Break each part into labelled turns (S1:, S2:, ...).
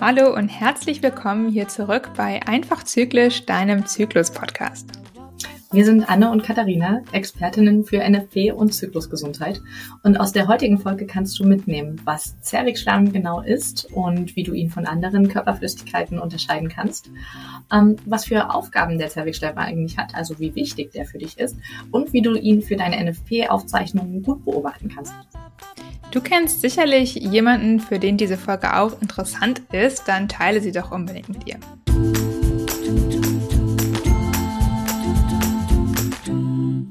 S1: Hallo und herzlich willkommen hier zurück bei Einfach Zyklisch, deinem Zyklus-Podcast.
S2: Wir sind Anne und Katharina, Expertinnen für NFP und Zyklusgesundheit. Und aus der heutigen Folge kannst du mitnehmen, was Zervixschleim genau ist und wie du ihn von anderen Körperflüssigkeiten unterscheiden kannst, ähm, was für Aufgaben der Zervixschleim eigentlich hat, also wie wichtig der für dich ist und wie du ihn für deine NFP-Aufzeichnungen gut beobachten kannst.
S1: Du kennst sicherlich jemanden, für den diese Folge auch interessant ist, dann teile sie doch unbedingt mit ihr.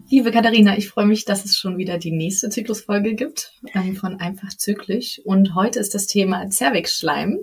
S2: Liebe Katharina, ich freue mich, dass es schon wieder die nächste Zyklusfolge gibt ähm, von Einfach Zyklisch. Und heute ist das Thema Zervixschleim.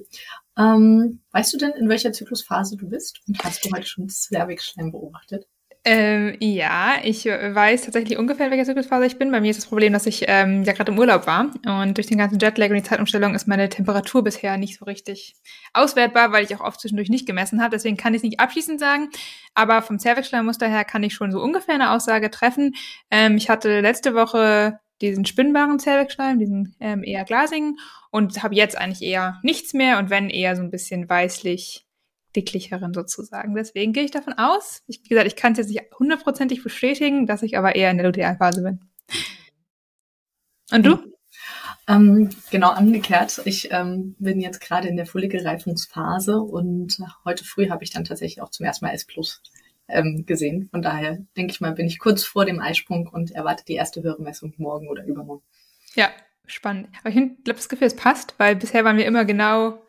S2: Ähm, weißt du denn, in welcher Zyklusphase du bist? Und hast du heute schon Zervixschleim beobachtet?
S1: Ähm, ja, ich weiß tatsächlich ungefähr, in welcher Zyklusphase ich bin. Bei mir ist das Problem, dass ich ähm, ja gerade im Urlaub war und durch den ganzen Jetlag und die Zeitumstellung ist meine Temperatur bisher nicht so richtig auswertbar, weil ich auch oft zwischendurch nicht gemessen habe. Deswegen kann ich es nicht abschließend sagen. Aber vom Zervixschleimmuster her kann ich schon so ungefähr eine Aussage treffen. Ähm, ich hatte letzte Woche diesen spinnbaren Zervixschleim, diesen ähm, eher glasigen und habe jetzt eigentlich eher nichts mehr und wenn eher so ein bisschen weißlich dicklicheren sozusagen. Deswegen gehe ich davon aus, ich, wie gesagt, ich kann es jetzt nicht hundertprozentig bestätigen, dass ich aber eher in der Lutealphase bin. Und du?
S2: Ähm, genau umgekehrt. Ich ähm, bin jetzt gerade in der Follikelreifungsphase und heute früh habe ich dann tatsächlich auch zum ersten Mal S Plus ähm, gesehen. Von daher denke ich mal, bin ich kurz vor dem Eisprung und erwarte die erste Hörmessung morgen oder übermorgen.
S1: Ja, spannend. Aber ich glaube, das Gefühl, es passt, weil bisher waren wir immer genau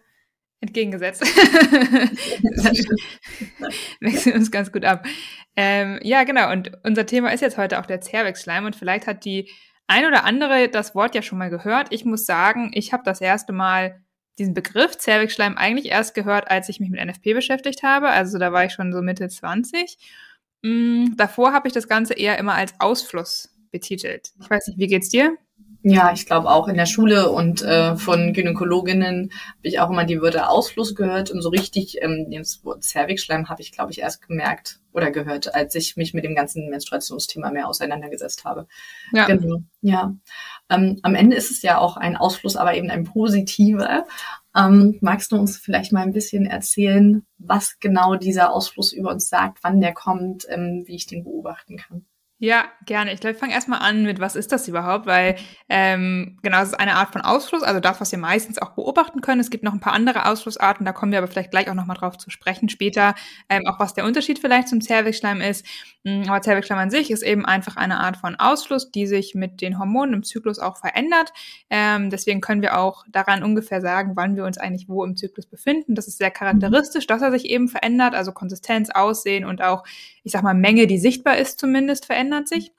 S1: entgegengesetzt. Wechseln uns ganz gut ab. Ähm, ja, genau. Und unser Thema ist jetzt heute auch der Zervixschleim. Und vielleicht hat die ein oder andere das Wort ja schon mal gehört. Ich muss sagen, ich habe das erste Mal diesen Begriff Zervixschleim eigentlich erst gehört, als ich mich mit NFP beschäftigt habe. Also da war ich schon so Mitte 20. Mm, davor habe ich das Ganze eher immer als Ausfluss betitelt. Ich weiß nicht, wie geht's dir?
S2: Ja, ich glaube auch in der Schule und äh, von Gynäkologinnen habe ich auch immer die Wörter Ausfluss gehört und so richtig ähm, das Wort Zervixschleim habe ich, glaube ich, erst gemerkt oder gehört, als ich mich mit dem ganzen Menstruationsthema mehr auseinandergesetzt habe. Ja. Genau. Ja. Ähm, am Ende ist es ja auch ein Ausfluss, aber eben ein positiver. Ähm, magst du uns vielleicht mal ein bisschen erzählen, was genau dieser Ausfluss über uns sagt, wann der kommt, ähm, wie ich den beobachten kann?
S1: Ja, gerne. Ich glaube, ich fange erstmal an mit, was ist das überhaupt? Weil ähm, genau, es ist eine Art von Ausfluss, also das, was wir meistens auch beobachten können. Es gibt noch ein paar andere Ausflussarten, da kommen wir aber vielleicht gleich auch nochmal drauf zu sprechen später, ähm, auch was der Unterschied vielleicht zum Zervixschleim ist. Mm, aber Zervixschleim an sich ist eben einfach eine Art von Ausfluss, die sich mit den Hormonen im Zyklus auch verändert. Ähm, deswegen können wir auch daran ungefähr sagen, wann wir uns eigentlich wo im Zyklus befinden. Das ist sehr charakteristisch, dass er sich eben verändert, also Konsistenz, Aussehen und auch, ich sag mal, Menge, die sichtbar ist zumindest, verändert sich.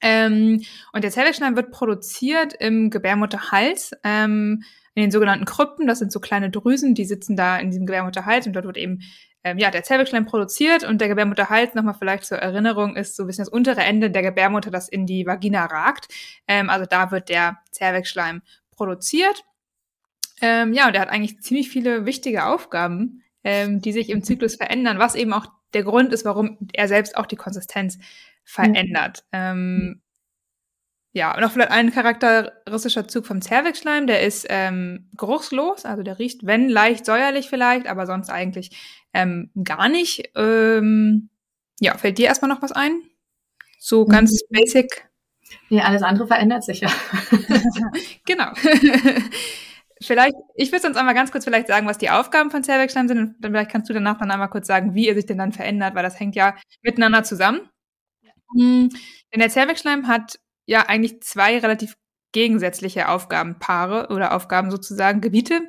S1: Ähm, und der Zervixschleim wird produziert im Gebärmutterhals. Ähm, in den sogenannten Krypten, das sind so kleine Drüsen, die sitzen da in diesem Gebärmutterhals und dort wird eben ähm, ja, der Zervixschleim produziert und der Gebärmutterhals, nochmal vielleicht zur Erinnerung, ist so ein bisschen das untere Ende der Gebärmutter, das in die Vagina ragt. Ähm, also da wird der Zervixschleim produziert. Ähm, ja, und er hat eigentlich ziemlich viele wichtige Aufgaben, ähm, die sich im Zyklus verändern, was eben auch der Grund ist, warum er selbst auch die Konsistenz verändert. Mhm. Ähm, ja, und auch vielleicht ein charakteristischer Zug vom Zervixschleim, der ist ähm, geruchslos, also der riecht, wenn leicht säuerlich vielleicht, aber sonst eigentlich ähm, gar nicht. Ähm, ja, fällt dir erstmal noch was ein? So ganz mhm. basic.
S2: Nee, alles andere verändert sich ja.
S1: genau. vielleicht, ich würde sonst einmal ganz kurz vielleicht sagen, was die Aufgaben von Zervixschleim sind und dann vielleicht kannst du danach dann einmal kurz sagen, wie er sich denn dann verändert, weil das hängt ja miteinander zusammen. Hm, denn der Zervixschleim hat ja eigentlich zwei relativ gegensätzliche Aufgabenpaare oder Aufgaben sozusagen Gebiete.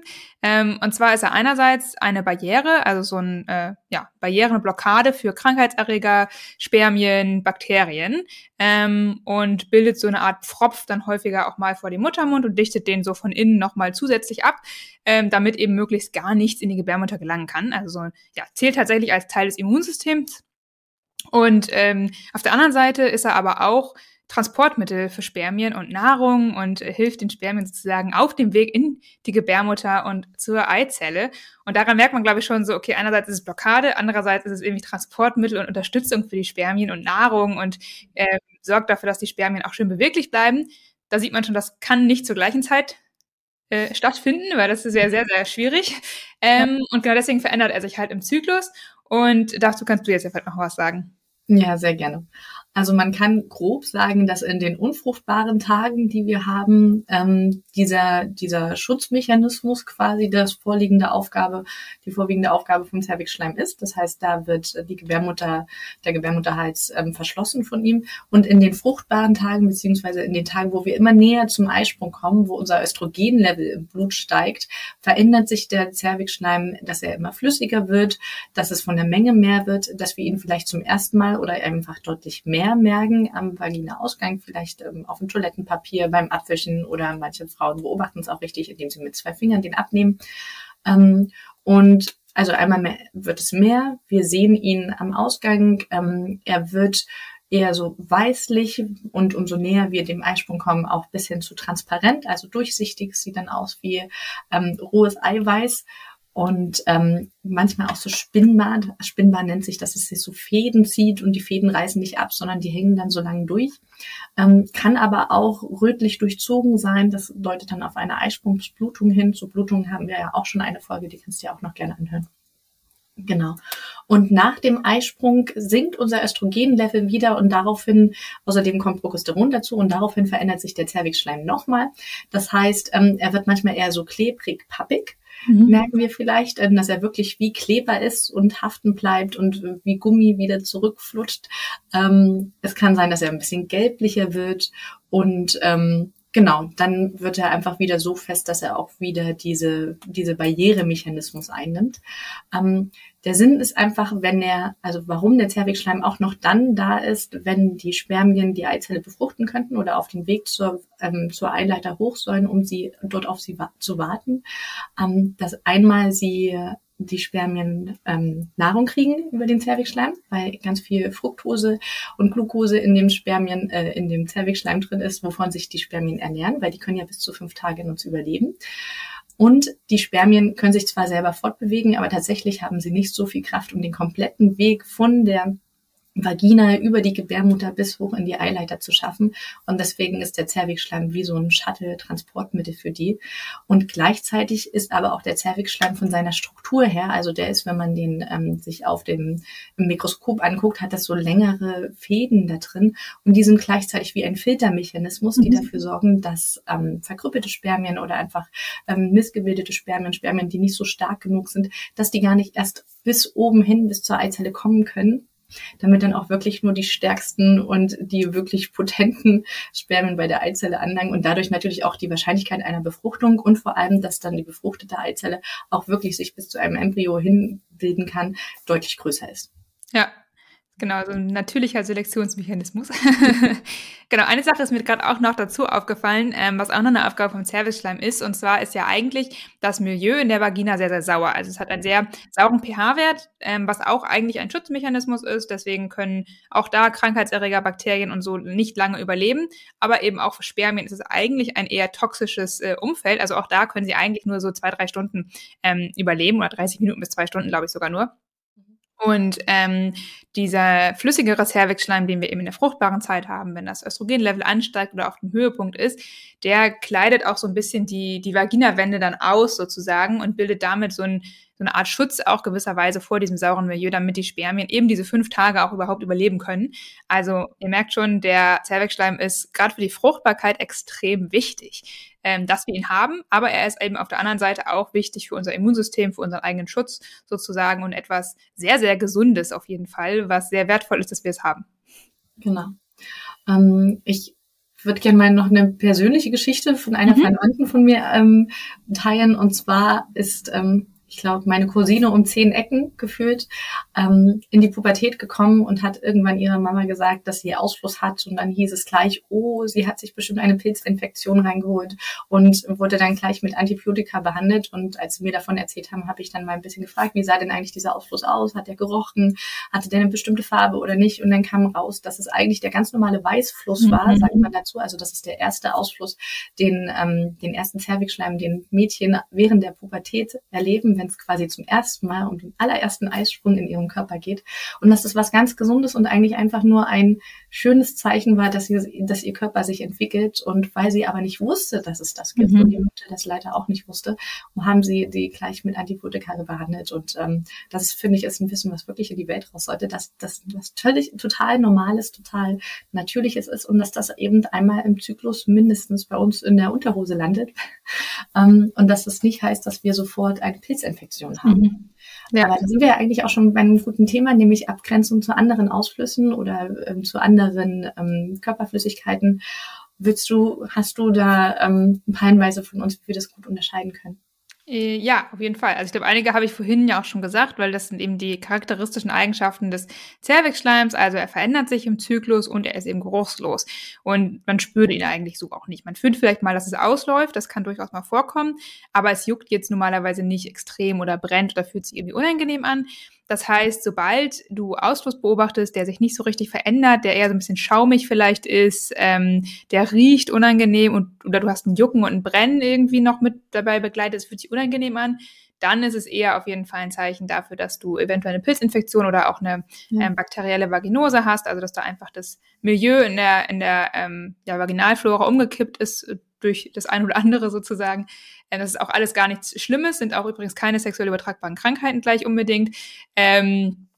S1: Ähm, und zwar ist er einerseits eine Barriere, also so ein äh, ja Barriere, eine Blockade für Krankheitserreger, Spermien, Bakterien ähm, und bildet so eine Art Pfropf dann häufiger auch mal vor dem Muttermund und dichtet den so von innen nochmal zusätzlich ab, ähm, damit eben möglichst gar nichts in die Gebärmutter gelangen kann. Also so ja zählt tatsächlich als Teil des Immunsystems. Und ähm, auf der anderen Seite ist er aber auch Transportmittel für Spermien und Nahrung und äh, hilft den Spermien sozusagen auf dem Weg in die Gebärmutter und zur Eizelle. Und daran merkt man, glaube ich, schon so, okay, einerseits ist es Blockade, andererseits ist es irgendwie Transportmittel und Unterstützung für die Spermien und Nahrung und äh, sorgt dafür, dass die Spermien auch schön beweglich bleiben. da sieht man schon, das kann nicht zur gleichen Zeit äh, stattfinden, weil das ist ja sehr, sehr schwierig. Ähm, und genau deswegen verändert er sich halt im Zyklus. Und dazu kannst du jetzt ja vielleicht noch was sagen.
S2: Ja, sehr gerne. Also man kann grob sagen, dass in den unfruchtbaren Tagen, die wir haben, ähm, dieser, dieser Schutzmechanismus quasi das vorliegende Aufgabe, die vorwiegende Aufgabe vom Zervixschleim ist. Das heißt, da wird die Gebärmutter, der Gebärmutterhals ähm, verschlossen von ihm. Und in den fruchtbaren Tagen, beziehungsweise in den Tagen, wo wir immer näher zum Eisprung kommen, wo unser Östrogenlevel im Blut steigt, verändert sich der Zervixschleim, dass er immer flüssiger wird, dass es von der Menge mehr wird, dass wir ihn vielleicht zum ersten Mal oder einfach deutlich mehr mehr merken am Vaginaausgang, vielleicht ähm, auf dem Toilettenpapier, beim Abwischen oder manche Frauen beobachten es auch richtig, indem sie mit zwei Fingern den abnehmen. Ähm, und also einmal mehr, wird es mehr. Wir sehen ihn am Ausgang. Ähm, er wird eher so weißlich und umso näher wir dem Eisprung kommen, auch bis hin zu transparent, also durchsichtig, sieht dann aus wie ähm, rohes Eiweiß und ähm, manchmal auch so spinnbar. Spinnbar nennt sich, dass es sich so Fäden zieht und die Fäden reißen nicht ab, sondern die hängen dann so lange durch. Ähm, kann aber auch rötlich durchzogen sein. Das deutet dann auf eine Eisprungsblutung hin. Zu Blutungen haben wir ja auch schon eine Folge, die kannst du ja auch noch gerne anhören. Genau. Und nach dem Eisprung sinkt unser Östrogenlevel wieder und daraufhin, außerdem kommt Progesteron dazu und daraufhin verändert sich der Zervixschleim nochmal. Das heißt, ähm, er wird manchmal eher so klebrig, pappig mhm. merken wir vielleicht, äh, dass er wirklich wie Kleber ist und haften bleibt und äh, wie Gummi wieder zurückflutscht. Ähm, es kann sein, dass er ein bisschen gelblicher wird und ähm, Genau, dann wird er einfach wieder so fest, dass er auch wieder diese, diese Barrieremechanismus einnimmt. Ähm, der Sinn ist einfach, wenn er, also warum der Zervixschleim auch noch dann da ist, wenn die Spermien die Eizelle befruchten könnten oder auf dem Weg zur, ähm, zur Eileiter hoch sollen, um sie dort auf sie wa zu warten, ähm, dass einmal sie die Spermien ähm, Nahrung kriegen über den Zervixschleim, weil ganz viel Fructose und Glucose in dem Spermien, äh, in dem Zervixschleim drin ist, wovon sich die Spermien ernähren, weil die können ja bis zu fünf Tage in uns überleben. Und die Spermien können sich zwar selber fortbewegen, aber tatsächlich haben sie nicht so viel Kraft, um den kompletten Weg von der Vagina über die Gebärmutter bis hoch in die Eileiter zu schaffen. Und deswegen ist der Zervixschleim wie so ein Shuttle-Transportmittel für die. Und gleichzeitig ist aber auch der Zervixschleim von seiner Struktur her, also der ist, wenn man den ähm, sich auf dem Mikroskop anguckt, hat das so längere Fäden da drin. Und die sind gleichzeitig wie ein Filtermechanismus, die mhm. dafür sorgen, dass ähm, verkrüppelte Spermien oder einfach ähm, missgebildete Spermien, Spermien, die nicht so stark genug sind, dass die gar nicht erst bis oben hin, bis zur Eizelle kommen können damit dann auch wirklich nur die stärksten und die wirklich potenten Spermien bei der Eizelle anlangen und dadurch natürlich auch die Wahrscheinlichkeit einer Befruchtung und vor allem, dass dann die befruchtete Eizelle auch wirklich sich bis zu einem Embryo hinbilden kann, deutlich größer ist.
S1: Ja, Genau, so ein natürlicher Selektionsmechanismus. genau, eine Sache ist mir gerade auch noch dazu aufgefallen, ähm, was auch noch eine Aufgabe vom Zervixschleim ist. Und zwar ist ja eigentlich das Milieu in der Vagina sehr, sehr sauer. Also es hat einen sehr sauren pH-Wert, ähm, was auch eigentlich ein Schutzmechanismus ist. Deswegen können auch da Krankheitserreger, Bakterien und so nicht lange überleben. Aber eben auch für Spermien ist es eigentlich ein eher toxisches äh, Umfeld. Also auch da können sie eigentlich nur so zwei, drei Stunden ähm, überleben oder 30 Minuten bis zwei Stunden, glaube ich sogar nur. Und ähm, dieser flüssigere Cervixschleim, den wir eben in der fruchtbaren Zeit haben, wenn das Östrogenlevel ansteigt oder auf dem Höhepunkt ist, der kleidet auch so ein bisschen die, die Vaginawände dann aus sozusagen und bildet damit so, ein, so eine Art Schutz auch gewisserweise vor diesem sauren Milieu, damit die Spermien eben diese fünf Tage auch überhaupt überleben können. Also ihr merkt schon, der Cervixschleim ist gerade für die Fruchtbarkeit extrem wichtig ähm, dass wir ihn haben, aber er ist eben auf der anderen Seite auch wichtig für unser Immunsystem, für unseren eigenen Schutz sozusagen und etwas sehr, sehr Gesundes auf jeden Fall, was sehr wertvoll ist, dass wir es haben.
S2: Genau. Ähm, ich würde gerne mal noch eine persönliche Geschichte von einer mhm. Verwandten von mir ähm, teilen. Und zwar ist ähm, ich glaube, meine Cousine um zehn Ecken gefühlt, ähm, in die Pubertät gekommen und hat irgendwann ihrer Mama gesagt, dass sie Ausfluss hat. Und dann hieß es gleich, oh, sie hat sich bestimmt eine Pilzinfektion reingeholt und wurde dann gleich mit Antibiotika behandelt. Und als sie mir davon erzählt haben, habe ich dann mal ein bisschen gefragt, wie sah denn eigentlich dieser Ausfluss aus? Hat der gerochen? Hatte der eine bestimmte Farbe oder nicht? Und dann kam raus, dass es eigentlich der ganz normale Weißfluss mhm. war, sagt man dazu. Also das ist der erste Ausfluss, den, ähm, den ersten Zervixschleim, den Mädchen während der Pubertät erleben wenn es quasi zum ersten Mal um den allerersten Eisprung in ihrem Körper geht. Und dass das was ganz Gesundes und eigentlich einfach nur ein schönes Zeichen war, dass, sie, dass ihr Körper sich entwickelt. Und weil sie aber nicht wusste, dass es das gibt mhm. und die Mutter das leider auch nicht wusste, haben sie die gleich mit Antibiotika behandelt. Und ähm, das finde ich ist ein Wissen, was wirklich in die Welt raus sollte, dass das was völlig total normales, total natürliches ist und dass das eben einmal im Zyklus mindestens bei uns in der Unterhose landet. Ähm, und dass das nicht heißt, dass wir sofort eine Pilzinfektion haben. Mhm. Ja. Aber da sind wir ja eigentlich auch schon bei einem guten Thema, nämlich Abgrenzung zu anderen Ausflüssen oder ähm, zu anderen ähm, Körperflüssigkeiten. Willst du, hast du da ähm, ein paar Hinweise von uns, wie wir das gut unterscheiden können?
S1: Äh, ja, auf jeden Fall. Also ich glaube, einige habe ich vorhin ja auch schon gesagt, weil das sind eben die charakteristischen Eigenschaften des Zervixschleims. Also er verändert sich im Zyklus und er ist eben geruchslos. Und man spürt ihn eigentlich so auch nicht. Man fühlt vielleicht mal, dass es ausläuft, das kann durchaus mal vorkommen, aber es juckt jetzt normalerweise nicht extrem oder brennt oder fühlt sich irgendwie unangenehm an. Das heißt, sobald du Ausfluss beobachtest, der sich nicht so richtig verändert, der eher so ein bisschen schaumig vielleicht ist, ähm, der riecht unangenehm und oder du hast ein Jucken und ein Brennen irgendwie noch mit dabei begleitet, es fühlt sich unangenehm an, dann ist es eher auf jeden Fall ein Zeichen dafür, dass du eventuell eine Pilzinfektion oder auch eine ja. ähm, bakterielle Vaginose hast, also dass da einfach das Milieu in der in der ähm, ja, Vaginalflora umgekippt ist durch das eine oder andere sozusagen. Äh, das ist auch alles gar nichts Schlimmes, sind auch übrigens keine sexuell übertragbaren Krankheiten gleich unbedingt. Ähm,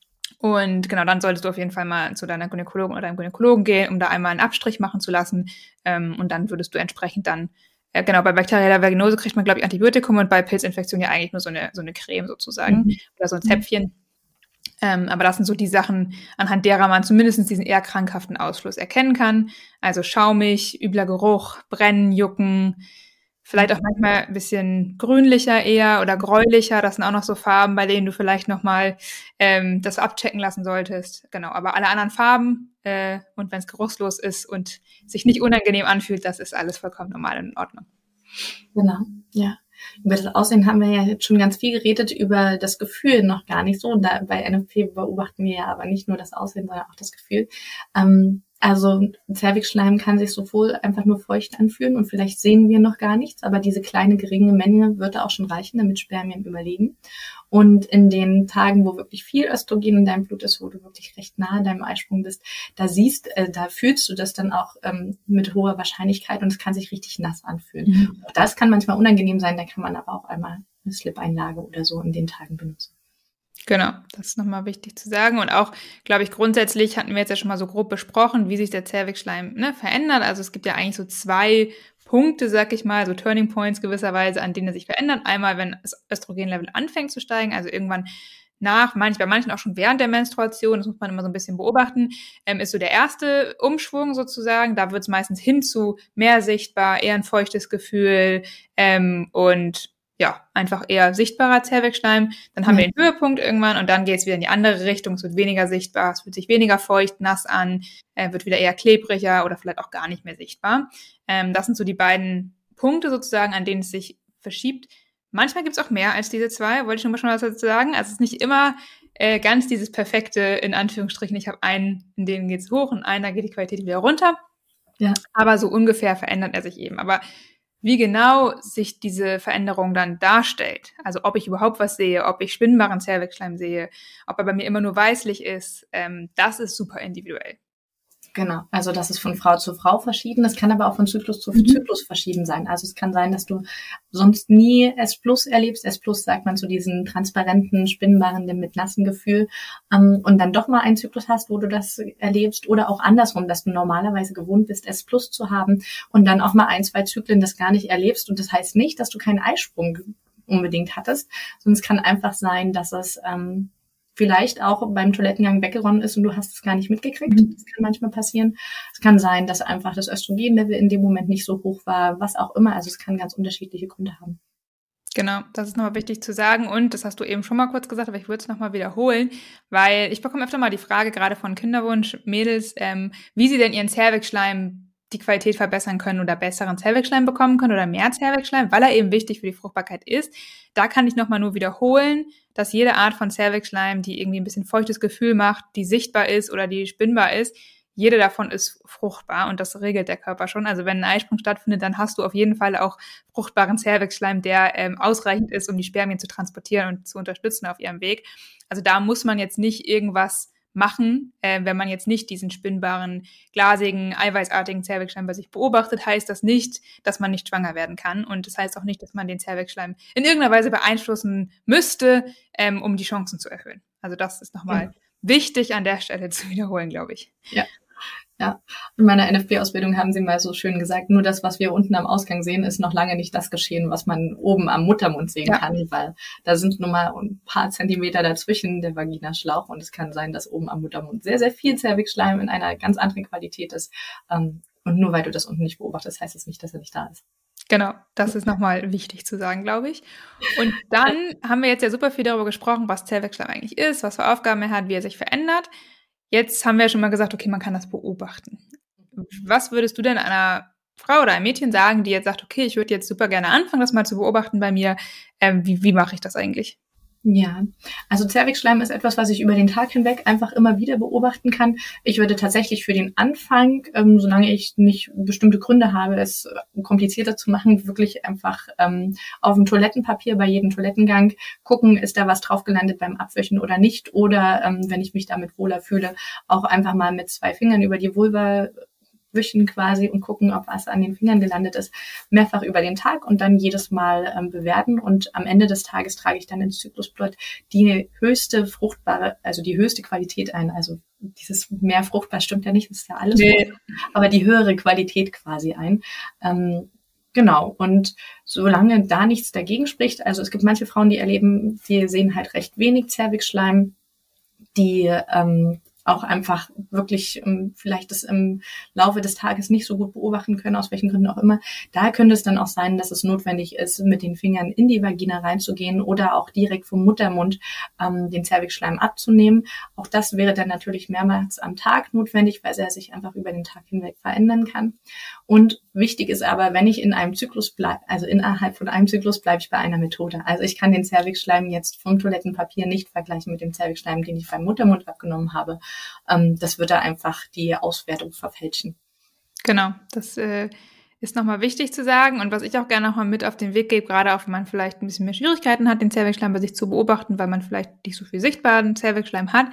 S1: und genau, dann solltest du auf jeden Fall mal zu deiner Gynäkologin oder deinem Gynäkologen gehen, um da einmal einen Abstrich machen zu lassen. Ähm, und dann würdest du entsprechend dann, äh, genau, bei bakterieller Vaginose kriegt man, glaube ich, Antibiotikum und bei Pilzinfektion ja eigentlich nur so eine, so eine Creme sozusagen mhm. oder so ein Zäpfchen. Ähm, aber das sind so die Sachen, anhand derer man zumindest diesen eher krankhaften Ausfluss erkennen kann. Also schaumig, übler Geruch, Brennen, Jucken, vielleicht auch manchmal ein bisschen grünlicher eher oder gräulicher. Das sind auch noch so Farben, bei denen du vielleicht nochmal ähm, das abchecken lassen solltest. Genau, aber alle anderen Farben äh, und wenn es geruchslos ist und sich nicht unangenehm anfühlt, das ist alles vollkommen normal und in Ordnung.
S2: Genau, ja. Über das Aussehen haben wir ja jetzt schon ganz viel geredet, über das Gefühl noch gar nicht so. Und da, bei NFP beobachten wir ja aber nicht nur das Aussehen, sondern auch das Gefühl. Ähm, also Zervixschleim kann sich sowohl einfach nur feucht anfühlen und vielleicht sehen wir noch gar nichts, aber diese kleine geringe Menge würde auch schon reichen, damit Spermien überleben. Und in den Tagen, wo wirklich viel Östrogen in deinem Blut ist, wo du wirklich recht nahe deinem Eisprung bist, da siehst, äh, da fühlst du das dann auch ähm, mit hoher Wahrscheinlichkeit und es kann sich richtig nass anfühlen. Mhm. Auch das kann manchmal unangenehm sein, da kann man aber auch einmal eine Slip-Einlage oder so in den Tagen benutzen.
S1: Genau, das ist nochmal wichtig zu sagen. Und auch, glaube ich, grundsätzlich hatten wir jetzt ja schon mal so grob besprochen, wie sich der Zervixschleim ne, verändert. Also es gibt ja eigentlich so zwei Punkte, sag ich mal, so Turning Points gewisserweise, an denen er sich verändert. Einmal, wenn das Östrogenlevel anfängt zu steigen, also irgendwann nach, manch, bei manchen auch schon während der Menstruation, das muss man immer so ein bisschen beobachten, ähm, ist so der erste Umschwung sozusagen. Da wird es meistens hin zu mehr sichtbar, eher ein feuchtes Gefühl ähm, und ja, einfach eher sichtbarer Zervixschleim. Dann haben mhm. wir den Höhepunkt irgendwann und dann geht es wieder in die andere Richtung. Es wird weniger sichtbar, es fühlt sich weniger feucht, nass an, äh, wird wieder eher klebriger oder vielleicht auch gar nicht mehr sichtbar. Ähm, das sind so die beiden Punkte sozusagen, an denen es sich verschiebt. Manchmal gibt es auch mehr als diese zwei, wollte ich schon mal schon was dazu sagen. Also es ist nicht immer äh, ganz dieses perfekte, in Anführungsstrichen, ich habe einen, in dem geht es hoch und einen, da geht die Qualität wieder runter. Ja. Aber so ungefähr verändert er sich eben. Aber wie genau sich diese Veränderung dann darstellt, also ob ich überhaupt was sehe, ob ich spinnbaren Zervixschleim sehe, ob er bei mir immer nur weißlich ist, ähm, das ist super individuell.
S2: Genau, also das ist von Frau zu Frau verschieden. Das kann aber auch von Zyklus zu mhm. Zyklus verschieden sein. Also es kann sein, dass du sonst nie S Plus erlebst. S Plus sagt man zu diesen transparenten, spinnbaren, mit nassen Gefühl. Ähm, und dann doch mal einen Zyklus hast, wo du das erlebst. Oder auch andersrum, dass du normalerweise gewohnt bist, S Plus zu haben und dann auch mal ein, zwei Zyklen das gar nicht erlebst. Und das heißt nicht, dass du keinen Eisprung unbedingt hattest, sondern es kann einfach sein, dass es ähm, vielleicht auch beim Toilettengang weggeronnen ist und du hast es gar nicht mitgekriegt. Mhm. Das kann manchmal passieren. Es kann sein, dass einfach das Östrogenlevel in dem Moment nicht so hoch war, was auch immer. Also es kann ganz unterschiedliche Gründe haben.
S1: Genau, das ist nochmal wichtig zu sagen und das hast du eben schon mal kurz gesagt, aber ich würde es nochmal wiederholen, weil ich bekomme öfter mal die Frage, gerade von Kinderwunsch-Mädels, ähm, wie sie denn ihren Zervixschleim die Qualität verbessern können oder besseren Zellwechschleim bekommen können oder mehr Zellwechschleim, weil er eben wichtig für die Fruchtbarkeit ist. Da kann ich nochmal nur wiederholen, dass jede Art von Zellwechschleim, die irgendwie ein bisschen feuchtes Gefühl macht, die sichtbar ist oder die spinnbar ist, jede davon ist fruchtbar und das regelt der Körper schon. Also wenn ein Eisprung stattfindet, dann hast du auf jeden Fall auch fruchtbaren Zervixschleim, der ähm, ausreichend ist, um die Spermien zu transportieren und zu unterstützen auf ihrem Weg. Also da muss man jetzt nicht irgendwas machen, äh, wenn man jetzt nicht diesen spinnbaren, glasigen, eiweißartigen Zervixschleim bei sich beobachtet, heißt das nicht, dass man nicht schwanger werden kann. Und das heißt auch nicht, dass man den Zervixschleim in irgendeiner Weise beeinflussen müsste, ähm, um die Chancen zu erhöhen. Also das ist nochmal ja. wichtig an der Stelle zu wiederholen, glaube ich.
S2: Ja. Ja, in meiner NFB-Ausbildung haben sie mal so schön gesagt, nur das, was wir unten am Ausgang sehen, ist noch lange nicht das Geschehen, was man oben am Muttermund sehen ja. kann, weil da sind nun mal ein paar Zentimeter dazwischen der Vaginaschlauch und es kann sein, dass oben am Muttermund sehr, sehr viel Zervixschleim in einer ganz anderen Qualität ist. Ähm, und nur weil du das unten nicht beobachtest, heißt es das nicht, dass er nicht da ist.
S1: Genau, das ist nochmal wichtig zu sagen, glaube ich. Und dann haben wir jetzt ja super viel darüber gesprochen, was Zellwechsel eigentlich ist, was für Aufgaben er hat, wie er sich verändert. Jetzt haben wir ja schon mal gesagt, okay, man kann das beobachten. Was würdest du denn einer Frau oder einem Mädchen sagen, die jetzt sagt, okay, ich würde jetzt super gerne anfangen, das mal zu beobachten bei mir. Ähm, wie wie mache ich das eigentlich?
S2: Ja, also Zervixschleim ist etwas, was ich über den Tag hinweg einfach immer wieder beobachten kann. Ich würde tatsächlich für den Anfang, ähm, solange ich nicht bestimmte Gründe habe, es komplizierter zu machen, wirklich einfach ähm, auf dem Toilettenpapier bei jedem Toilettengang gucken, ist da was drauf gelandet beim Abwischen oder nicht. Oder ähm, wenn ich mich damit wohler fühle, auch einfach mal mit zwei Fingern über die Vulva wischen quasi und gucken, ob was an den Fingern gelandet ist, mehrfach über den Tag und dann jedes Mal ähm, bewerten. Und am Ende des Tages trage ich dann ins Zyklusblatt die höchste fruchtbare, also die höchste Qualität ein. Also dieses mehr fruchtbar stimmt ja nicht, das ist ja alles, nee. Frucht, aber die höhere Qualität quasi ein. Ähm, Genau. Und solange da nichts dagegen spricht, also es gibt manche Frauen, die erleben, die sehen halt recht wenig Zervixschleim, die ähm, auch einfach wirklich ähm, vielleicht das im Laufe des Tages nicht so gut beobachten können, aus welchen Gründen auch immer. Da könnte es dann auch sein, dass es notwendig ist, mit den Fingern in die Vagina reinzugehen oder auch direkt vom Muttermund ähm, den Zervixschleim abzunehmen. Auch das wäre dann natürlich mehrmals am Tag notwendig, weil er sich einfach über den Tag hinweg verändern kann. Und wichtig ist aber, wenn ich in einem Zyklus bleibe, also innerhalb von einem Zyklus bleibe ich bei einer Methode. Also ich kann den Zervixschleim jetzt vom Toilettenpapier nicht vergleichen mit dem Zervixschleim, den ich beim Muttermund abgenommen habe ähm, das würde einfach die Auswertung verfälschen.
S1: Genau, das äh, ist nochmal wichtig zu sagen. Und was ich auch gerne nochmal mit auf den Weg gebe, gerade auch wenn man vielleicht ein bisschen mehr Schwierigkeiten hat, den Zervixschleim bei sich zu beobachten, weil man vielleicht nicht so viel sichtbaren Zervixschleim hat,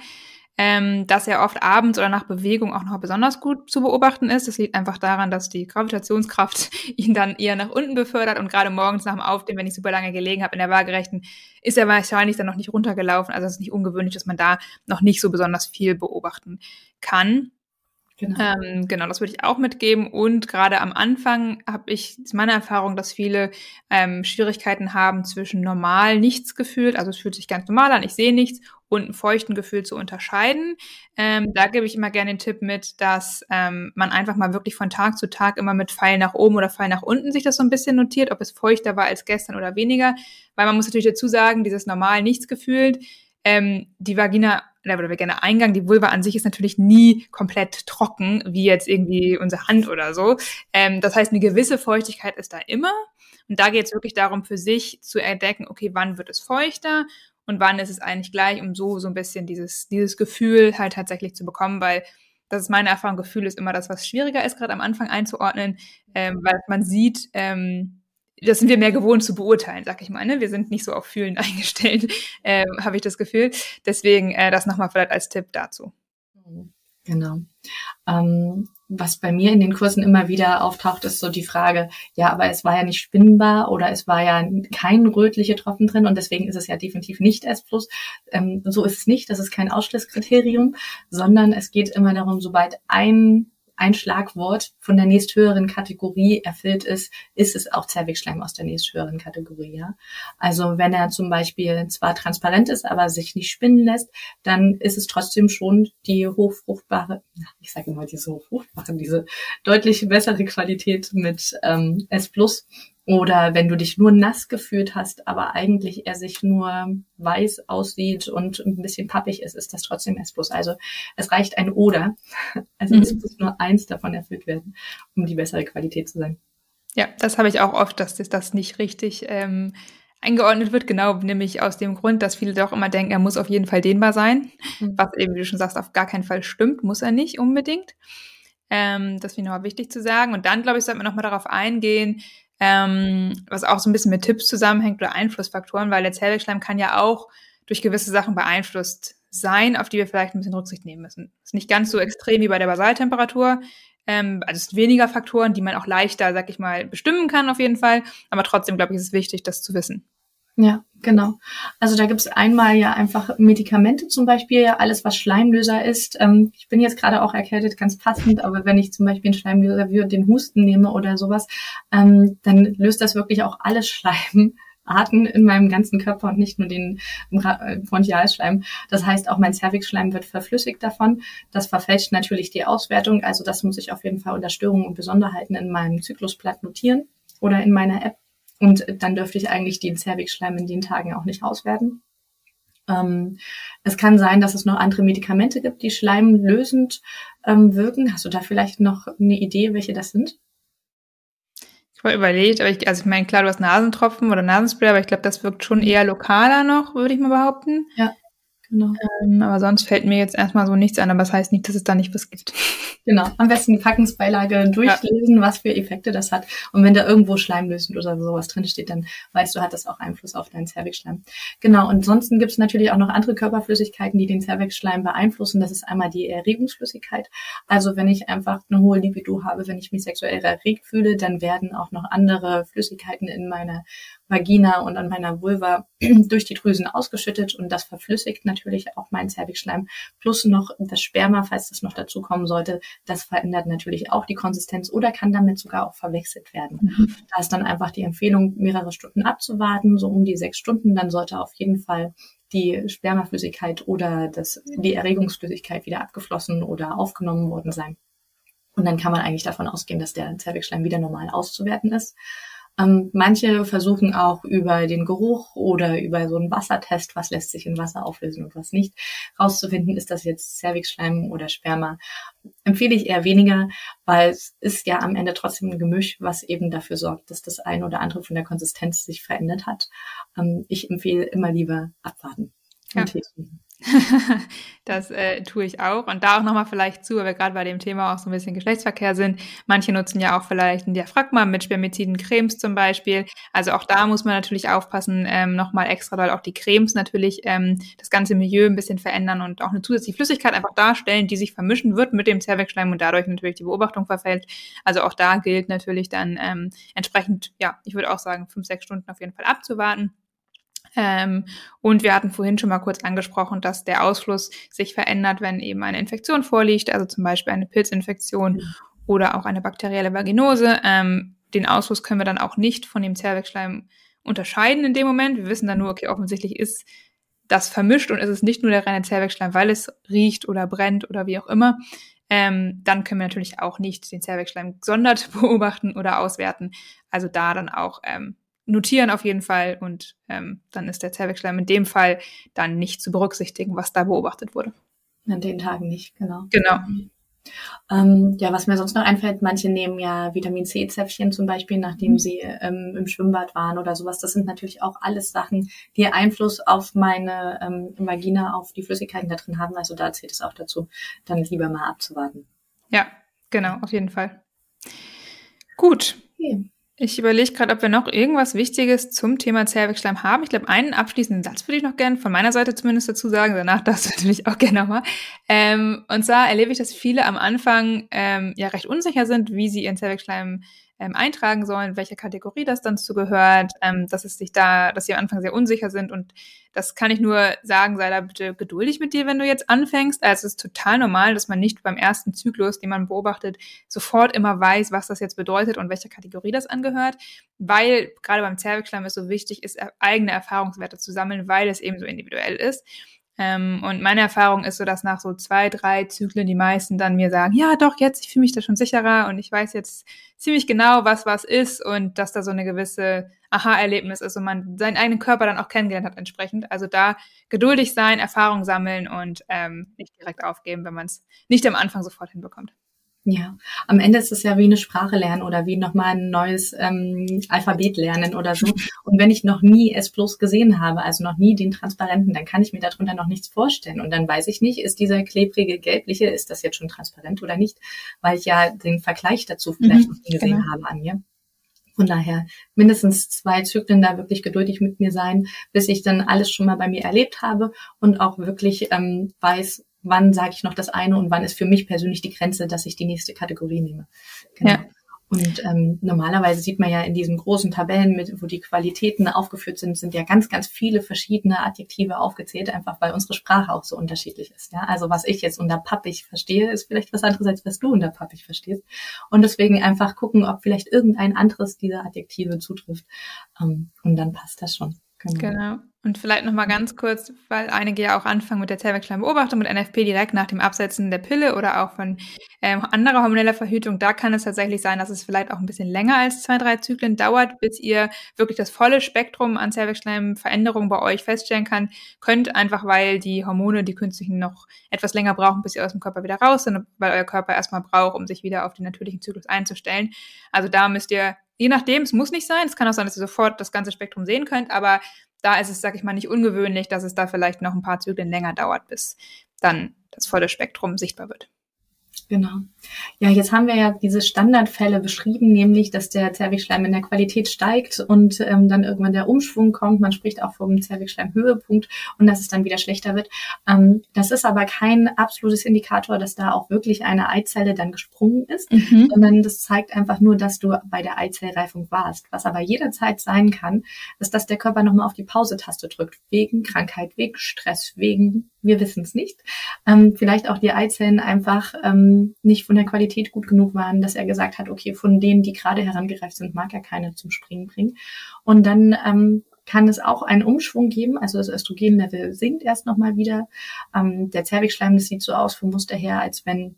S1: ähm, dass er oft abends oder nach Bewegung auch noch besonders gut zu beobachten ist. Das liegt einfach daran, dass die Gravitationskraft ihn dann eher nach unten befördert und gerade morgens nach dem Aufstehen, wenn ich super lange gelegen habe in der Waagerechten, ist er wahrscheinlich dann noch nicht runtergelaufen. Also es ist nicht ungewöhnlich, dass man da noch nicht so besonders viel beobachten kann. Genau. Ähm, genau, das würde ich auch mitgeben. Und gerade am Anfang habe ich ist meine Erfahrung, dass viele ähm, Schwierigkeiten haben zwischen normal nichts gefühlt, also es fühlt sich ganz normal an, ich sehe nichts, und einem feuchten Gefühl zu unterscheiden. Ähm, da gebe ich immer gerne den Tipp mit, dass ähm, man einfach mal wirklich von Tag zu Tag immer mit Pfeil nach oben oder Pfeil nach unten sich das so ein bisschen notiert, ob es feuchter war als gestern oder weniger. Weil man muss natürlich dazu sagen, dieses normal nichts gefühlt, ähm, die Vagina oder gerne Eingang, die Vulva an sich ist natürlich nie komplett trocken, wie jetzt irgendwie unsere Hand oder so. Ähm, das heißt, eine gewisse Feuchtigkeit ist da immer. Und da geht es wirklich darum, für sich zu entdecken, okay, wann wird es feuchter und wann ist es eigentlich gleich, um so, so ein bisschen dieses, dieses Gefühl halt tatsächlich zu bekommen, weil das ist meine Erfahrung, Gefühl ist immer das, was schwieriger ist, gerade am Anfang einzuordnen, ähm, weil man sieht, ähm, das sind wir mehr gewohnt zu beurteilen, sag ich mal. Ne? Wir sind nicht so auf Fühlen eingestellt, ähm, habe ich das Gefühl. Deswegen äh, das nochmal vielleicht als Tipp dazu.
S2: Genau. Ähm, was bei mir in den Kursen immer wieder auftaucht, ist so die Frage, ja, aber es war ja nicht spinnbar oder es war ja kein rötliche Tropfen drin und deswegen ist es ja definitiv nicht S+. Ähm, so ist es nicht, das ist kein Ausschlusskriterium, sondern es geht immer darum, sobald ein ein Schlagwort von der nächsthöheren Kategorie erfüllt ist, ist es auch Zervixschleim aus der nächsthöheren Kategorie. Ja? Also wenn er zum Beispiel zwar transparent ist, aber sich nicht spinnen lässt, dann ist es trotzdem schon die hochfruchtbare, ich sage immer diese hochfruchtbare, diese deutlich bessere Qualität mit ähm, S+, oder wenn du dich nur nass gefühlt hast, aber eigentlich er sich nur weiß aussieht und ein bisschen pappig ist, ist das trotzdem S+. Also es reicht ein Oder. Also mhm. es muss nur eins davon erfüllt werden, um die bessere Qualität zu sein.
S1: Ja, das habe ich auch oft, dass das, das nicht richtig ähm, eingeordnet wird, genau, nämlich aus dem Grund, dass viele doch immer denken, er muss auf jeden Fall dehnbar sein, mhm. was eben, wie du schon sagst, auf gar keinen Fall stimmt, muss er nicht unbedingt. Ähm, das finde ich nochmal wichtig zu sagen. Und dann, glaube ich, sollte man nochmal darauf eingehen, ähm, was auch so ein bisschen mit Tipps zusammenhängt oder Einflussfaktoren, weil der Zellwechschleim kann ja auch durch gewisse Sachen beeinflusst sein, auf die wir vielleicht ein bisschen Rücksicht nehmen müssen. Ist nicht ganz so extrem wie bei der Basaltemperatur. Ähm, also es sind weniger Faktoren, die man auch leichter, sag ich mal, bestimmen kann auf jeden Fall. Aber trotzdem, glaube ich, ist es wichtig, das zu wissen.
S2: Ja, genau. Also da gibt es einmal ja einfach Medikamente zum Beispiel, ja alles, was Schleimlöser ist. Ähm, ich bin jetzt gerade auch erkältet, ganz passend, aber wenn ich zum Beispiel einen Schleimlöser wie den Husten nehme oder sowas, ähm, dann löst das wirklich auch alles Schleimarten in meinem ganzen Körper und nicht nur den äh, Bronchialschleim. Das heißt, auch mein Cervixschleim wird verflüssigt davon. Das verfälscht natürlich die Auswertung. Also das muss ich auf jeden Fall unter Störungen und Besonderheiten in meinem Zyklusblatt notieren oder in meiner App. Und dann dürfte ich eigentlich den Cervixschleim in den Tagen auch nicht auswerten. Ähm, es kann sein, dass es noch andere Medikamente gibt, die schleimlösend ähm, wirken. Hast du da vielleicht noch eine Idee, welche das sind?
S1: Ich habe überlegt, aber ich, also ich meine, klar, du hast Nasentropfen oder Nasenspray, aber ich glaube, das wirkt schon eher lokaler noch, würde ich mal behaupten.
S2: Ja, genau.
S1: Ähm, aber sonst fällt mir jetzt erstmal so nichts an, aber das heißt nicht, dass es da nicht was gibt.
S2: Genau, am besten die Packungsbeilage durchlesen, ja. was für Effekte das hat. Und wenn da irgendwo schleimlösend oder sowas drin steht, dann weißt du, hat das auch Einfluss auf deinen Zervixschleim. Genau, und ansonsten gibt es natürlich auch noch andere Körperflüssigkeiten, die den Zervixschleim beeinflussen. Das ist einmal die Erregungsflüssigkeit. Also wenn ich einfach eine hohe Libido habe, wenn ich mich sexuell erregt fühle, dann werden auch noch andere Flüssigkeiten in meiner Vagina und an meiner Vulva durch die Drüsen ausgeschüttet und das verflüssigt natürlich auch meinen Zervixschleim. Plus noch das Sperma, falls das noch dazu kommen sollte, das verändert natürlich auch die Konsistenz oder kann damit sogar auch verwechselt werden. Mhm. Da ist dann einfach die Empfehlung, mehrere Stunden abzuwarten, so um die sechs Stunden. Dann sollte auf jeden Fall die Spermaflüssigkeit oder das, die Erregungsflüssigkeit wieder abgeflossen oder aufgenommen worden sein. Und dann kann man eigentlich davon ausgehen, dass der Zervixschleim wieder normal auszuwerten ist. Ähm, manche versuchen auch über den Geruch oder über so einen Wassertest, was lässt sich in Wasser auflösen und was nicht, rauszufinden, ist das jetzt Cervixschleim oder Sperma. Empfehle ich eher weniger, weil es ist ja am Ende trotzdem ein Gemisch, was eben dafür sorgt, dass das eine oder andere von der Konsistenz sich verändert hat. Ähm, ich empfehle immer lieber abwarten
S1: ja. und testen. das äh, tue ich auch. Und da auch nochmal vielleicht zu, weil wir gerade bei dem Thema auch so ein bisschen Geschlechtsverkehr sind. Manche nutzen ja auch vielleicht ein Diaphragma mit Spermiziden Cremes zum Beispiel. Also auch da muss man natürlich aufpassen, ähm, nochmal extra, weil auch die Cremes natürlich ähm, das ganze Milieu ein bisschen verändern und auch eine zusätzliche Flüssigkeit einfach darstellen, die sich vermischen wird mit dem Zervixschleim und dadurch natürlich die Beobachtung verfällt. Also auch da gilt natürlich dann ähm, entsprechend, ja, ich würde auch sagen, fünf, sechs Stunden auf jeden Fall abzuwarten. Ähm, und wir hatten vorhin schon mal kurz angesprochen, dass der Ausfluss sich verändert, wenn eben eine Infektion vorliegt, also zum Beispiel eine Pilzinfektion mhm. oder auch eine bakterielle Vaginose. Ähm, den Ausfluss können wir dann auch nicht von dem Zervixschleim unterscheiden in dem Moment. Wir wissen dann nur, okay, offensichtlich ist das vermischt und es ist nicht nur der reine Zervixschleim, weil es riecht oder brennt oder wie auch immer. Ähm, dann können wir natürlich auch nicht den Zervixschleim gesondert beobachten oder auswerten. Also da dann auch ähm, notieren auf jeden Fall und ähm, dann ist der Zervixschleim in dem Fall dann nicht zu berücksichtigen, was da beobachtet wurde.
S2: An den Tagen nicht, genau.
S1: Genau.
S2: Ähm, ja, was mir sonst noch einfällt, manche nehmen ja Vitamin C-Zäpfchen zum Beispiel, nachdem mhm. sie ähm, im Schwimmbad waren oder sowas. Das sind natürlich auch alles Sachen, die Einfluss auf meine ähm, Vagina, auf die Flüssigkeiten da drin haben. Also da zählt es auch dazu, dann lieber mal abzuwarten.
S1: Ja, genau, auf jeden Fall. Gut. Okay. Ich überlege gerade, ob wir noch irgendwas Wichtiges zum Thema Zervixschleim haben. Ich glaube, einen abschließenden Satz würde ich noch gerne von meiner Seite zumindest dazu sagen. Danach darfst du natürlich auch gerne nochmal. Ähm, und zwar erlebe ich, dass viele am Anfang ähm, ja recht unsicher sind, wie sie ihren Zervixschleim ähm, eintragen sollen, welche Kategorie das dann zugehört, ähm, dass es sich da, dass sie am Anfang sehr unsicher sind und das kann ich nur sagen, sei da bitte geduldig mit dir, wenn du jetzt anfängst. Also es ist total normal, dass man nicht beim ersten Zyklus, den man beobachtet, sofort immer weiß, was das jetzt bedeutet und welcher Kategorie das angehört, weil gerade beim Zervixschleim es so wichtig ist, eigene Erfahrungswerte zu sammeln, weil es eben so individuell ist. Ähm, und meine Erfahrung ist so, dass nach so zwei, drei Zyklen die meisten dann mir sagen, ja doch, jetzt, ich fühle mich da schon sicherer und ich weiß jetzt ziemlich genau, was was ist und dass da so eine gewisse Aha-Erlebnis ist und man seinen eigenen Körper dann auch kennengelernt hat entsprechend. Also da geduldig sein, Erfahrung sammeln und ähm, nicht direkt aufgeben, wenn man es nicht am Anfang sofort hinbekommt.
S2: Ja, am Ende ist es ja wie eine Sprache lernen oder wie nochmal ein neues ähm, Alphabet lernen oder so. Und wenn ich noch nie S plus gesehen habe, also noch nie den transparenten, dann kann ich mir darunter noch nichts vorstellen. Und dann weiß ich nicht, ist dieser klebrige gelbliche, ist das jetzt schon transparent oder nicht, weil ich ja den Vergleich dazu vielleicht mhm, noch nie gesehen genau. habe an mir. Von daher mindestens zwei Zyklen da wirklich geduldig mit mir sein, bis ich dann alles schon mal bei mir erlebt habe und auch wirklich ähm, weiß, wann sage ich noch das eine und wann ist für mich persönlich die Grenze, dass ich die nächste Kategorie nehme. Genau. Ja. Und ähm, normalerweise sieht man ja in diesen großen Tabellen, mit, wo die Qualitäten aufgeführt sind, sind ja ganz, ganz viele verschiedene Adjektive aufgezählt, einfach weil unsere Sprache auch so unterschiedlich ist. Ja? Also was ich jetzt unter pappig verstehe, ist vielleicht was anderes, als was du unter pappig verstehst. Und deswegen einfach gucken, ob vielleicht irgendein anderes dieser Adjektive zutrifft. Ähm, und dann passt das schon.
S1: Genau. genau. Und vielleicht nochmal ganz kurz, weil einige ja auch anfangen mit der Zellwechselbeobachtung, mit NFP direkt nach dem Absetzen der Pille oder auch von ähm, anderer hormoneller Verhütung. Da kann es tatsächlich sein, dass es vielleicht auch ein bisschen länger als zwei, drei Zyklen dauert, bis ihr wirklich das volle Spektrum an Zellwechselveränderungen bei euch feststellen kann, könnt, einfach weil die Hormone, die künstlichen, noch etwas länger brauchen, bis sie aus dem Körper wieder raus sind, weil euer Körper erstmal braucht, um sich wieder auf den natürlichen Zyklus einzustellen. Also da müsst ihr Je nachdem, es muss nicht sein. Es kann auch sein, dass ihr sofort das ganze Spektrum sehen könnt, aber da ist es, sag ich mal, nicht ungewöhnlich, dass es da vielleicht noch ein paar Zyklen länger dauert, bis dann das volle Spektrum sichtbar wird.
S2: Genau. Ja, jetzt haben wir ja diese Standardfälle beschrieben, nämlich, dass der Zervixschleim in der Qualität steigt und ähm, dann irgendwann der Umschwung kommt. Man spricht auch vom Zervixschleim-Höhepunkt und dass es dann wieder schlechter wird. Ähm, das ist aber kein absolutes Indikator, dass da auch wirklich eine Eizelle dann gesprungen ist, mhm. sondern das zeigt einfach nur, dass du bei der Eizellreifung warst. Was aber jederzeit sein kann, ist, dass der Körper nochmal auf die Pause-Taste drückt, wegen Krankheit, wegen Stress, wegen wir wissen es nicht. Ähm, vielleicht auch die Eizellen einfach ähm, nicht von der Qualität gut genug waren, dass er gesagt hat, okay, von denen, die gerade herangereift sind, mag er keine zum Springen bringen. Und dann ähm, kann es auch einen Umschwung geben, also das Östrogenlevel sinkt erst nochmal wieder. Ähm, der Zervixschleim, das sieht so aus vom Muster her, als wenn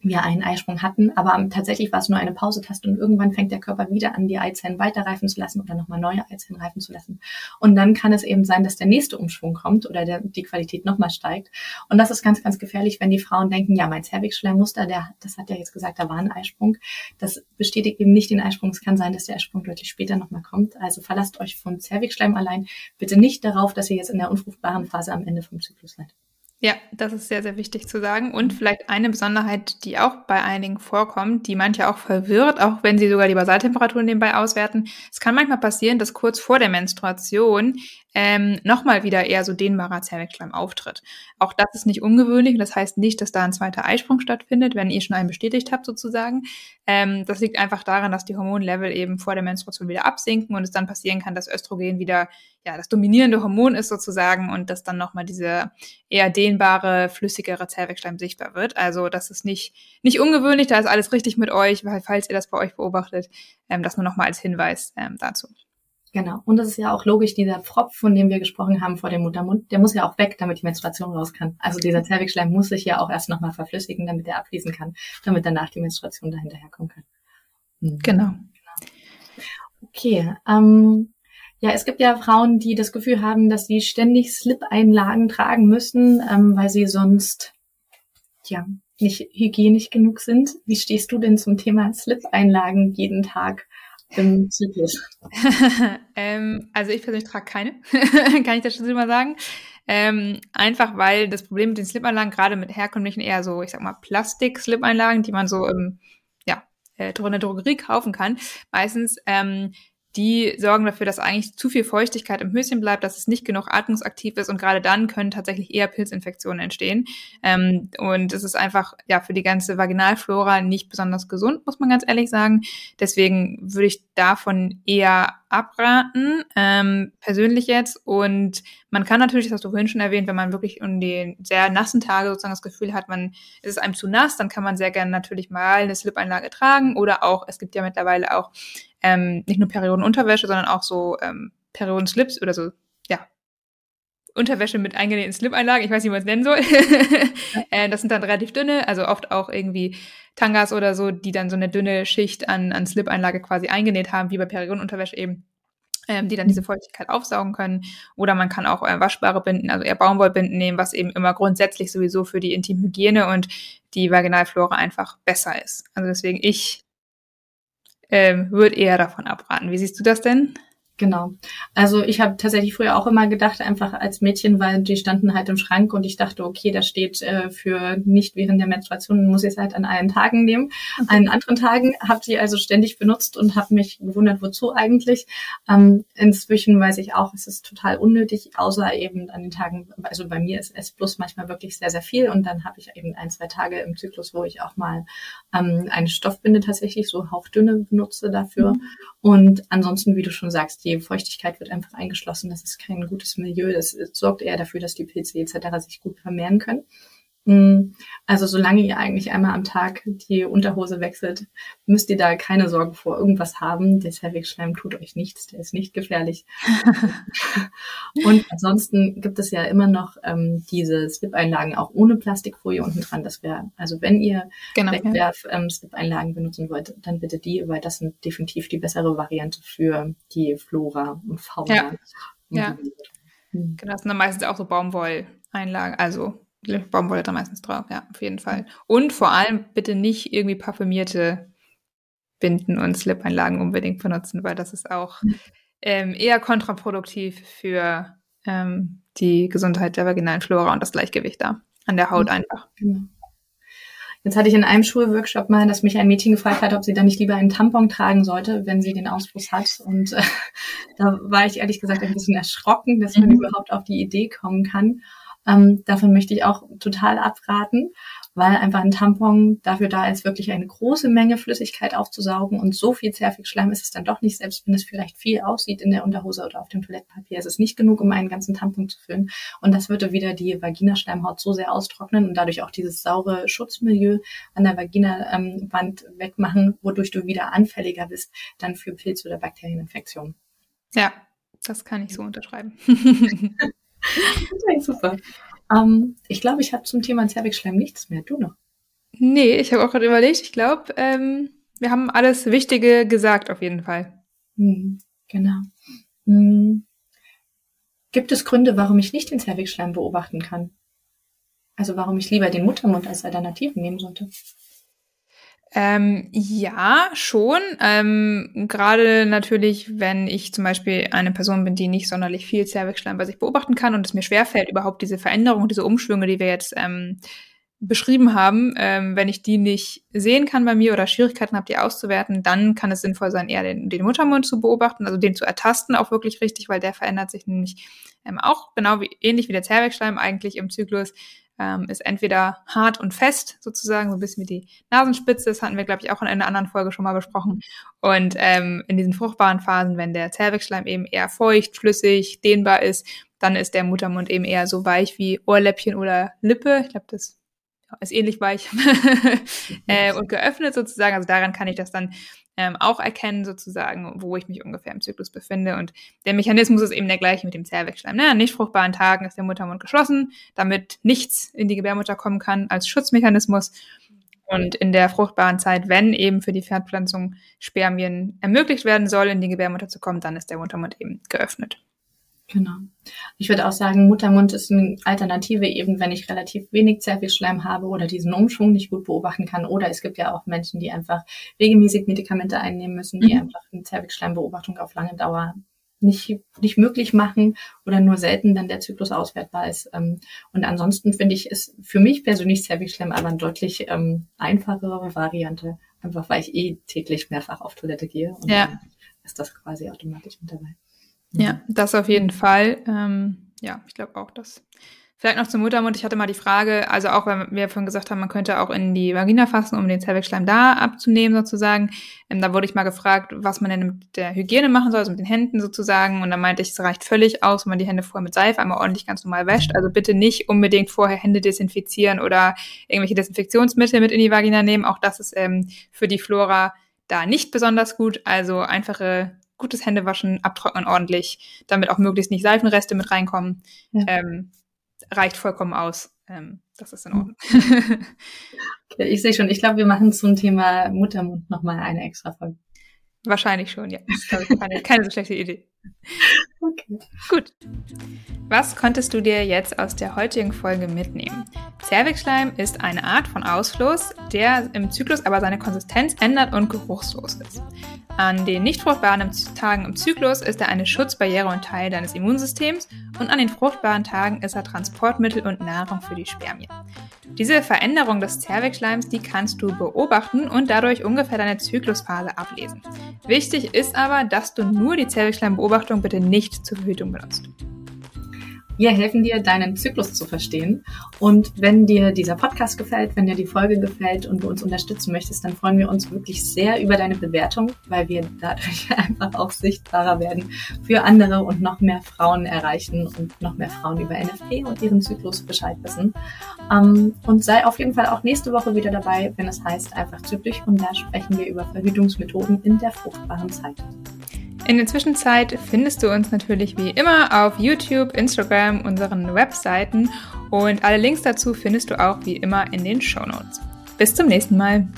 S2: wir einen Eisprung hatten, aber tatsächlich war es nur eine Pausetaste und irgendwann fängt der Körper wieder an, die Eizellen weiterreifen zu lassen oder nochmal neue Eizellen reifen zu lassen. Und dann kann es eben sein, dass der nächste Umschwung kommt oder der, die Qualität nochmal steigt. Und das ist ganz, ganz gefährlich, wenn die Frauen denken, ja, mein Cervixschleimmuster, der, das hat ja jetzt gesagt, da war ein Eisprung. Das bestätigt eben nicht den Eisprung. Es kann sein, dass der Eisprung deutlich später nochmal kommt. Also verlasst euch von Cervixschleim allein bitte nicht darauf, dass ihr jetzt in der unfruchtbaren Phase am Ende vom Zyklus seid.
S1: Ja, das ist sehr, sehr wichtig zu sagen. Und vielleicht eine Besonderheit, die auch bei einigen vorkommt, die manche auch verwirrt, auch wenn sie sogar die Basaltemperatur nebenbei auswerten. Es kann manchmal passieren, dass kurz vor der Menstruation ähm, nochmal wieder eher so dehnbarer Zervixschleim auftritt. Auch das ist nicht ungewöhnlich. Das heißt nicht, dass da ein zweiter Eisprung stattfindet, wenn ihr schon einen bestätigt habt sozusagen. Ähm, das liegt einfach daran, dass die Hormonlevel eben vor der Menstruation wieder absinken und es dann passieren kann, dass Östrogen wieder ja das dominierende Hormon ist sozusagen und dass dann nochmal diese eher dehnbare, flüssigere Zervixschleim sichtbar wird. Also das ist nicht, nicht ungewöhnlich, da ist alles richtig mit euch, weil falls ihr das bei euch beobachtet, ähm, das nur nochmal als Hinweis ähm, dazu.
S2: Genau. Und das ist ja auch logisch, dieser Pfropf, von dem wir gesprochen haben vor dem Muttermund, der muss ja auch weg, damit die Menstruation raus kann. Also dieser Zervixschleim muss sich ja auch erst nochmal verflüssigen, damit er abfließen kann, damit danach die Menstruation dahinterher kommen kann.
S1: Mhm. Genau.
S2: Okay. Ähm, ja, es gibt ja Frauen, die das Gefühl haben, dass sie ständig Slip-Einlagen tragen müssen, ähm, weil sie sonst ja nicht hygienisch genug sind. Wie stehst du denn zum Thema Slip-Einlagen jeden Tag? Im Zyklus?
S1: ähm, also ich persönlich trage keine, kann ich das schon mal sagen. Ähm, einfach weil das Problem mit den Slip-Einlagen, gerade mit herkömmlichen eher so, ich sag mal, Plastik-Slip-Einlagen, die man so im, ja, äh, in der Drogerie kaufen kann, meistens ähm, die sorgen dafür, dass eigentlich zu viel Feuchtigkeit im Höschen bleibt, dass es nicht genug atmungsaktiv ist und gerade dann können tatsächlich eher Pilzinfektionen entstehen. Ähm, und es ist einfach ja für die ganze Vaginalflora nicht besonders gesund, muss man ganz ehrlich sagen. Deswegen würde ich davon eher abraten, ähm, persönlich jetzt. Und man kann natürlich, das hast du vorhin schon erwähnt, wenn man wirklich in den sehr nassen Tage sozusagen das Gefühl hat, man ist es einem zu nass, dann kann man sehr gerne natürlich mal eine Slip-Einlage tragen oder auch, es gibt ja mittlerweile auch ähm, nicht nur Periodenunterwäsche, sondern auch so ähm, Periodenslips oder so, Unterwäsche mit eingenähten Slip-Einlagen, ich weiß nicht, wie man es nennen soll. äh, das sind dann relativ dünne, also oft auch irgendwie Tangas oder so, die dann so eine dünne Schicht an, an Slip-Einlage quasi eingenäht haben, wie bei Periodenunterwäsche eben. ähm, die dann diese Feuchtigkeit aufsaugen können. Oder man kann auch äh, waschbare Binden, also eher Baumwollbinden nehmen, was eben immer grundsätzlich sowieso für die Intimhygiene und die Vaginalflora einfach besser ist. Also deswegen ich ähm, würde eher davon abraten. Wie siehst du das denn?
S2: Genau. Also ich habe tatsächlich früher auch immer gedacht, einfach als Mädchen, weil die standen halt im Schrank und ich dachte, okay, das steht äh, für nicht während der Menstruation, muss ich es halt an allen Tagen nehmen. Okay. An anderen Tagen habe ich also ständig benutzt und habe mich gewundert, wozu eigentlich. Ähm, inzwischen weiß ich auch, es ist total unnötig, außer eben an den Tagen, also bei mir ist S plus manchmal wirklich sehr, sehr viel und dann habe ich eben ein, zwei Tage im Zyklus, wo ich auch mal ähm, eine Stoffbinde tatsächlich so hauchdünne benutze dafür. Mhm. Und ansonsten, wie du schon sagst, die Feuchtigkeit wird einfach eingeschlossen. Das ist kein gutes Milieu. Das sorgt eher dafür, dass die Pilze etc. sich gut vermehren können. Also solange ihr eigentlich einmal am Tag die Unterhose wechselt, müsst ihr da keine Sorgen vor irgendwas haben. Der Cervix-Schleim tut euch nichts, der ist nicht gefährlich. und ansonsten gibt es ja immer noch ähm, diese Slip-Einlagen auch ohne Plastikfolie unten dran. Das wäre, also wenn ihr genau, Wegwerf-Slip-Einlagen ähm, benutzen wollt, dann bitte die, weil das sind definitiv die bessere Variante für die Flora und Fauna.
S1: Ja, ja. Mhm. genau, das sind dann meistens auch so Baumwolleinlagen, also Baumwolle da meistens drauf, ja, auf jeden Fall. Und vor allem bitte nicht irgendwie parfümierte Binden und Slip-Einlagen unbedingt benutzen, weil das ist auch ähm, eher kontraproduktiv für ähm, die Gesundheit der vaginalen Flora und das Gleichgewicht da an der Haut einfach. Genau.
S2: Jetzt hatte ich in einem Schulworkshop mal, dass mich ein Mädchen gefragt hat, ob sie dann nicht lieber einen Tampon tragen sollte, wenn sie den Ausfluss hat. Und äh, da war ich ehrlich gesagt ein bisschen erschrocken, dass man mhm. überhaupt auf die Idee kommen kann. Ähm, davon möchte ich auch total abraten, weil einfach ein Tampon dafür da ist, wirklich eine große Menge Flüssigkeit aufzusaugen und so viel Zervixschleim ist es dann doch nicht, selbst wenn es vielleicht viel aussieht in der Unterhose oder auf dem Toilettenpapier. Es ist nicht genug, um einen ganzen Tampon zu füllen. Und das würde wieder die Vaginaschleimhaut so sehr austrocknen und dadurch auch dieses saure Schutzmilieu an der Vaginawand ähm, wegmachen, wodurch du wieder anfälliger bist dann für Pilz- oder Bakterieninfektionen.
S1: Ja, das kann ich so unterschreiben.
S2: super. Ähm, ich glaube, ich habe zum Thema Zervixschleim nichts mehr. Du noch?
S1: Nee, ich habe auch gerade überlegt. Ich glaube, ähm, wir haben alles Wichtige gesagt, auf jeden Fall.
S2: Hm, genau. Hm. Gibt es Gründe, warum ich nicht den Zervixschleim beobachten kann? Also warum ich lieber den Muttermund als Alternative nehmen sollte?
S1: Ähm, ja, schon. Ähm, Gerade natürlich, wenn ich zum Beispiel eine Person bin, die nicht sonderlich viel Zervixschleim bei sich beobachten kann und es mir schwerfällt, überhaupt diese Veränderung, diese Umschwünge, die wir jetzt ähm, beschrieben haben, ähm, wenn ich die nicht sehen kann bei mir oder Schwierigkeiten habe, die auszuwerten, dann kann es sinnvoll sein, eher den, den Muttermund zu beobachten, also den zu ertasten, auch wirklich richtig, weil der verändert sich nämlich ähm, auch genau wie ähnlich wie der Zervixschleim eigentlich im Zyklus ähm, ist entweder hart und fest, sozusagen, so ein bisschen wie die Nasenspitze. Das hatten wir, glaube ich, auch in einer anderen Folge schon mal besprochen. Und ähm, in diesen fruchtbaren Phasen, wenn der Zervixschleim eben eher feucht, flüssig, dehnbar ist, dann ist der Muttermund eben eher so weich wie Ohrläppchen oder Lippe. Ich glaube, das ist ähnlich weich äh, und geöffnet sozusagen. Also daran kann ich das dann ähm, auch erkennen, sozusagen, wo ich mich ungefähr im Zyklus befinde. Und der Mechanismus ist eben der gleiche mit dem Zervixschleim. Ne? An nicht fruchtbaren Tagen ist der Muttermund geschlossen, damit nichts in die Gebärmutter kommen kann als Schutzmechanismus. Und in der fruchtbaren Zeit, wenn eben für die Fortpflanzung Spermien ermöglicht werden soll, in die Gebärmutter zu kommen, dann ist der Muttermund eben geöffnet.
S2: Genau. Ich würde auch sagen, Muttermund ist eine Alternative, eben wenn ich relativ wenig Zervixschleim habe oder diesen Umschwung nicht gut beobachten kann. Oder es gibt ja auch Menschen, die einfach regelmäßig Medikamente einnehmen müssen, die mhm. einfach eine Zervixschleimbeobachtung auf lange Dauer nicht, nicht möglich machen oder nur selten dann der Zyklus auswertbar ist. Ähm, und ansonsten finde ich es für mich persönlich Zervixschleim aber eine deutlich ähm, einfachere Variante, einfach weil ich eh täglich mehrfach auf Toilette gehe und ja. ist das quasi automatisch mit dabei.
S1: Ja, das auf jeden Fall. Ähm, ja, ich glaube auch, dass. Vielleicht noch zum Muttermund. Ich hatte mal die Frage, also auch, weil wir vorhin gesagt haben, man könnte auch in die Vagina fassen, um den Zervixschleim da abzunehmen sozusagen. Ähm, da wurde ich mal gefragt, was man denn mit der Hygiene machen soll, also mit den Händen sozusagen. Und da meinte ich, es reicht völlig aus, wenn man die Hände vorher mit Seife einmal ordentlich ganz normal wäscht. Also bitte nicht unbedingt vorher Hände desinfizieren oder irgendwelche Desinfektionsmittel mit in die Vagina nehmen. Auch das ist ähm, für die Flora da nicht besonders gut. Also einfache gutes Händewaschen, abtrocknen ordentlich, damit auch möglichst nicht Seifenreste mit reinkommen. Ja. Ähm, reicht vollkommen aus. Ähm, das ist in Ordnung.
S2: okay, ich sehe schon, ich glaube, wir machen zum Thema Muttermund nochmal eine extra Folge.
S1: Wahrscheinlich schon, ja. Das ist, keine, keine so schlechte Idee. Okay. Gut. Was konntest du dir jetzt aus der heutigen Folge mitnehmen? Zervixschleim ist eine Art von Ausfluss, der im Zyklus aber seine Konsistenz ändert und geruchslos ist. An den nicht fruchtbaren Tagen im Zyklus ist er eine Schutzbarriere und Teil deines Immunsystems und an den fruchtbaren Tagen ist er Transportmittel und Nahrung für die Spermien. Diese Veränderung des Zervixschleims, die kannst du beobachten und dadurch ungefähr deine Zyklusphase ablesen. Wichtig ist aber, dass du nur die Zervixschleimbeobachtung bitte nicht zur Verhütung benutzt.
S2: Wir helfen dir, deinen Zyklus zu verstehen. Und wenn dir dieser Podcast gefällt, wenn dir die Folge gefällt und du uns unterstützen möchtest, dann freuen wir uns wirklich sehr über deine Bewertung, weil wir dadurch einfach auch sichtbarer werden für andere und noch mehr Frauen erreichen und noch mehr Frauen über NFP und ihren Zyklus Bescheid wissen. Ähm, und sei auf jeden Fall auch nächste Woche wieder dabei, wenn es heißt einfach zyklisch und da sprechen wir über Verhütungsmethoden in der fruchtbaren Zeit.
S1: In der Zwischenzeit findest du uns natürlich wie immer auf YouTube, Instagram, unseren Webseiten und alle Links dazu findest du auch wie immer in den Show Notes. Bis zum nächsten Mal.